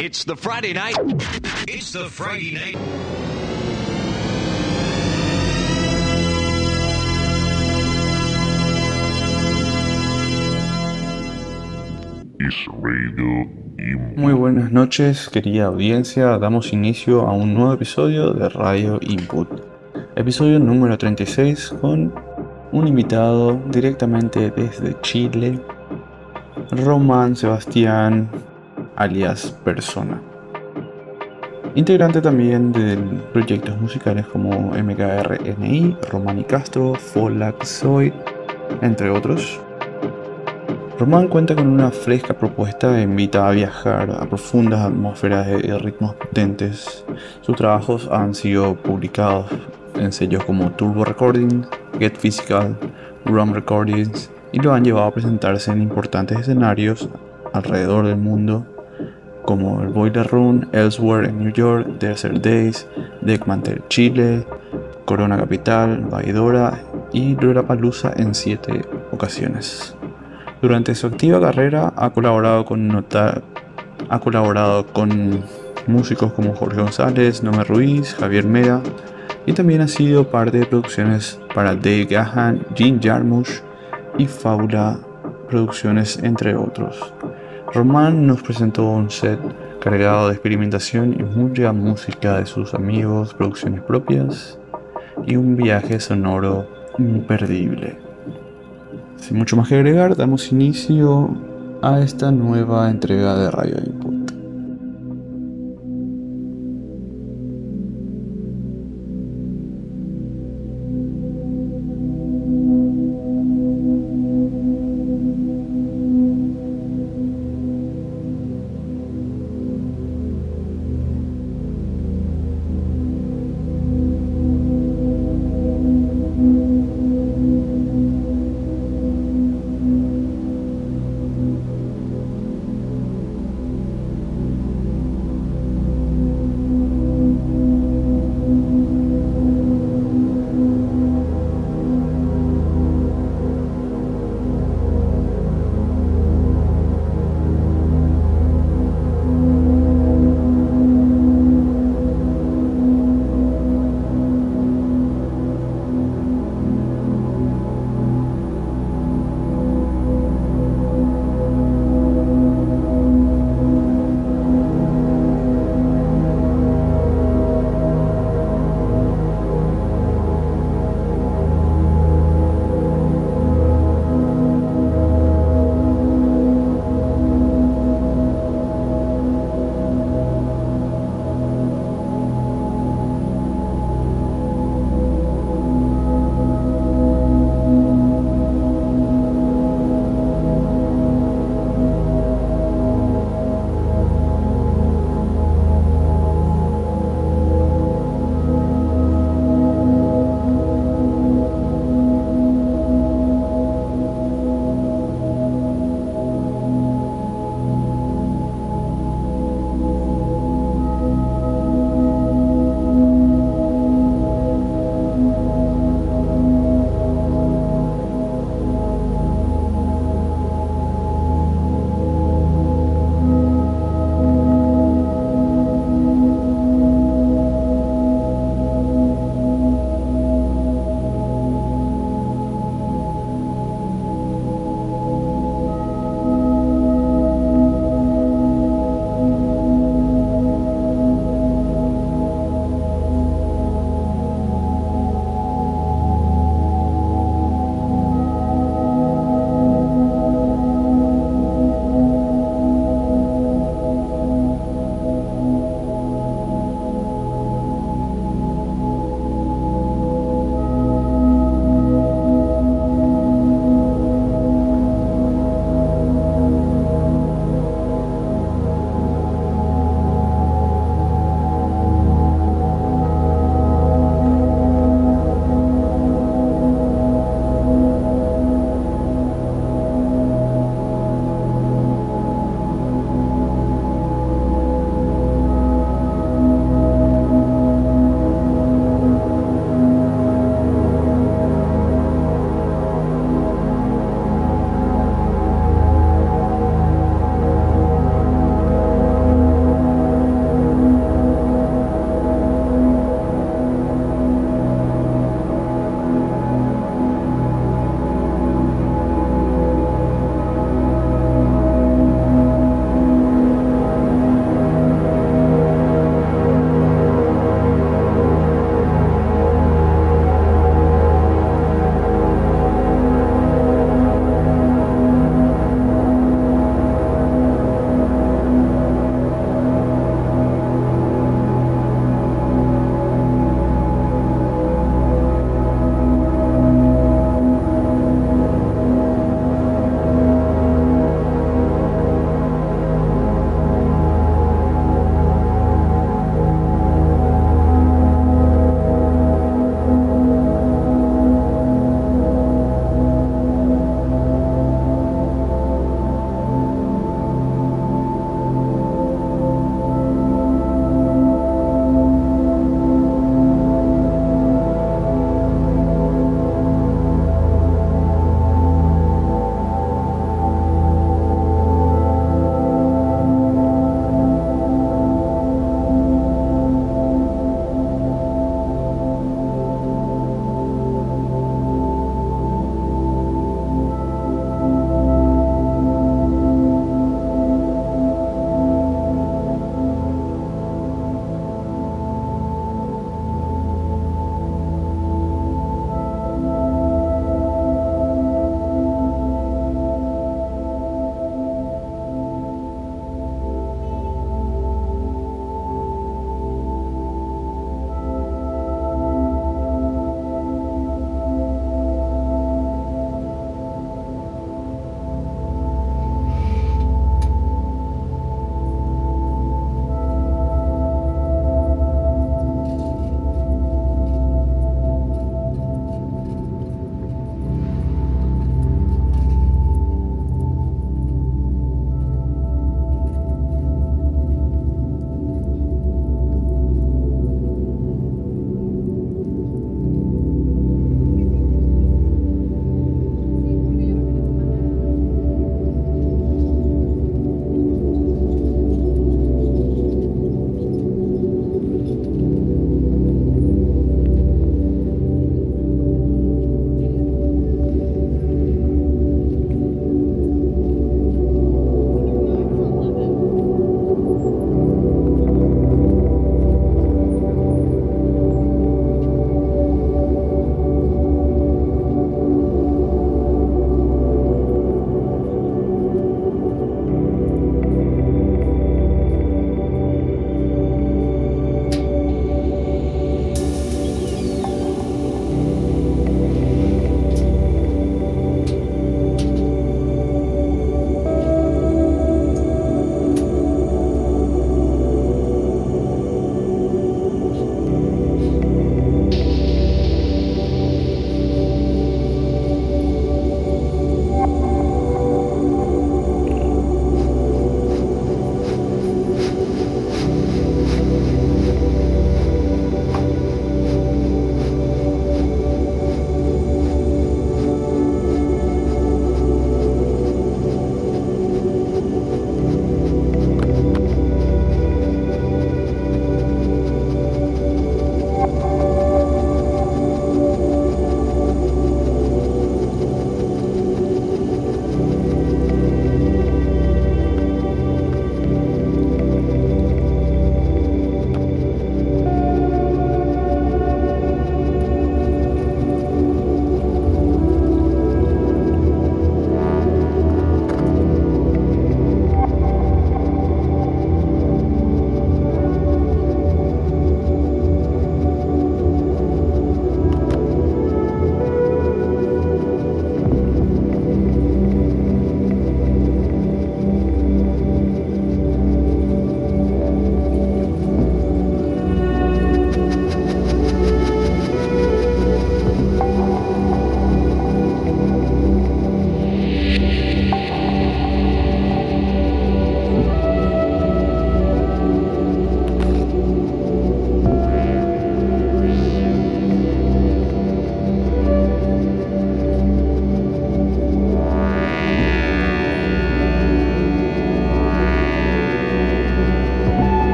It's the Friday night. It's the Friday night. Muy buenas noches, querida audiencia. Damos inicio a un nuevo episodio de Radio Input. Episodio número 36 con un invitado directamente desde Chile, Román Sebastián, alias Persona. Integrante también de proyectos musicales como MKRNI, Román y Castro, Folaxoid, entre otros. Román cuenta con una fresca propuesta e invita a viajar a profundas atmósferas y ritmos potentes. Sus trabajos han sido publicados en sellos como Turbo Recordings, Get Physical, Rum Recordings y lo han llevado a presentarse en importantes escenarios alrededor del mundo como el Boiler Room, Elsewhere en New York, Desert Days, Deckmantel Chile, Corona Capital, Baidora y Palusa en siete ocasiones. Durante su activa carrera ha colaborado con, ha colaborado con músicos como Jorge González, Nome Ruiz, Javier Mera y también ha sido parte de producciones para Dave Gahan, Jean Jarmusch y Faula Producciones entre otros. Román nos presentó un set cargado de experimentación y mucha música de sus amigos, producciones propias y un viaje sonoro imperdible. Sin mucho más que agregar, damos inicio a esta nueva entrega de Radio Input.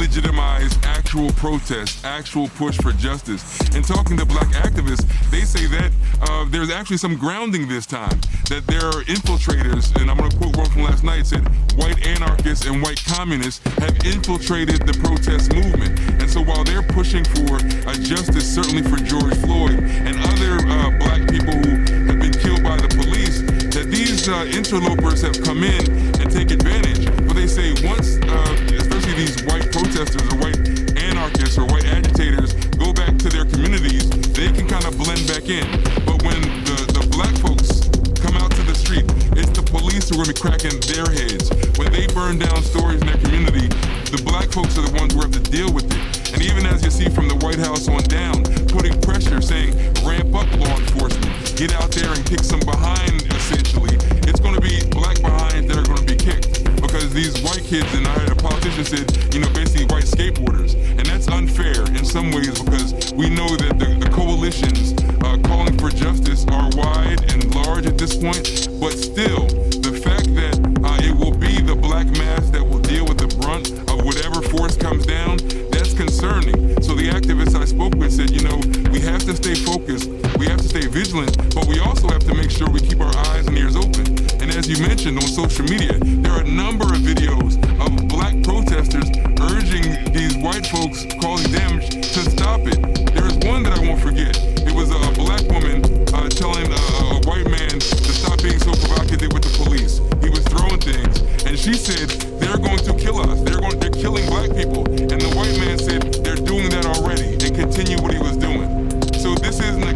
Delegitimize actual protest, actual push for justice. And talking to black activists, they say that uh, there's actually some grounding this time. That there are infiltrators, and I'm going to quote one from last night, said white anarchists and white communists have infiltrated the protest movement. And so while they're pushing for uh, justice, certainly for George Floyd and other uh, black people who have been killed by the police, that these uh, interlopers have come in and take advantage. But they say once, uh, especially these white protesters or white anarchists or white agitators go back to their communities, they can kind of blend back in. But when the, the black folks come out to the street, it's the police who are going to be cracking their heads. When they burn down stores in their community, the black folks are the ones who have to deal with it. And even as you see from the White House on down, putting pressure, saying ramp up law enforcement, get out there and kick some behind, essentially, it's going to be black behind that are going to be kicked. Because these white kids, and I heard a politician said, you know, basically white skateboarders. And that's unfair in some ways because we know that the, the coalitions uh, calling for justice are wide and large at this point. But still, the fact that uh, it will be the black mass that will deal with the brunt of whatever force comes down, that's concerning the activists I spoke with said, you know, we have to stay focused, we have to stay vigilant, but we also have to make sure we keep our eyes and ears open. And as you mentioned on social media, there are a number of videos of black protesters urging these white folks causing damage to stop it. There is one that I won't forget. It was a black woman uh, telling a, a white man to stop being so provocative with the police she said, they're going to kill us. They're going, they're killing black people. And the white man said, they're doing that already and continue what he was doing. So this isn't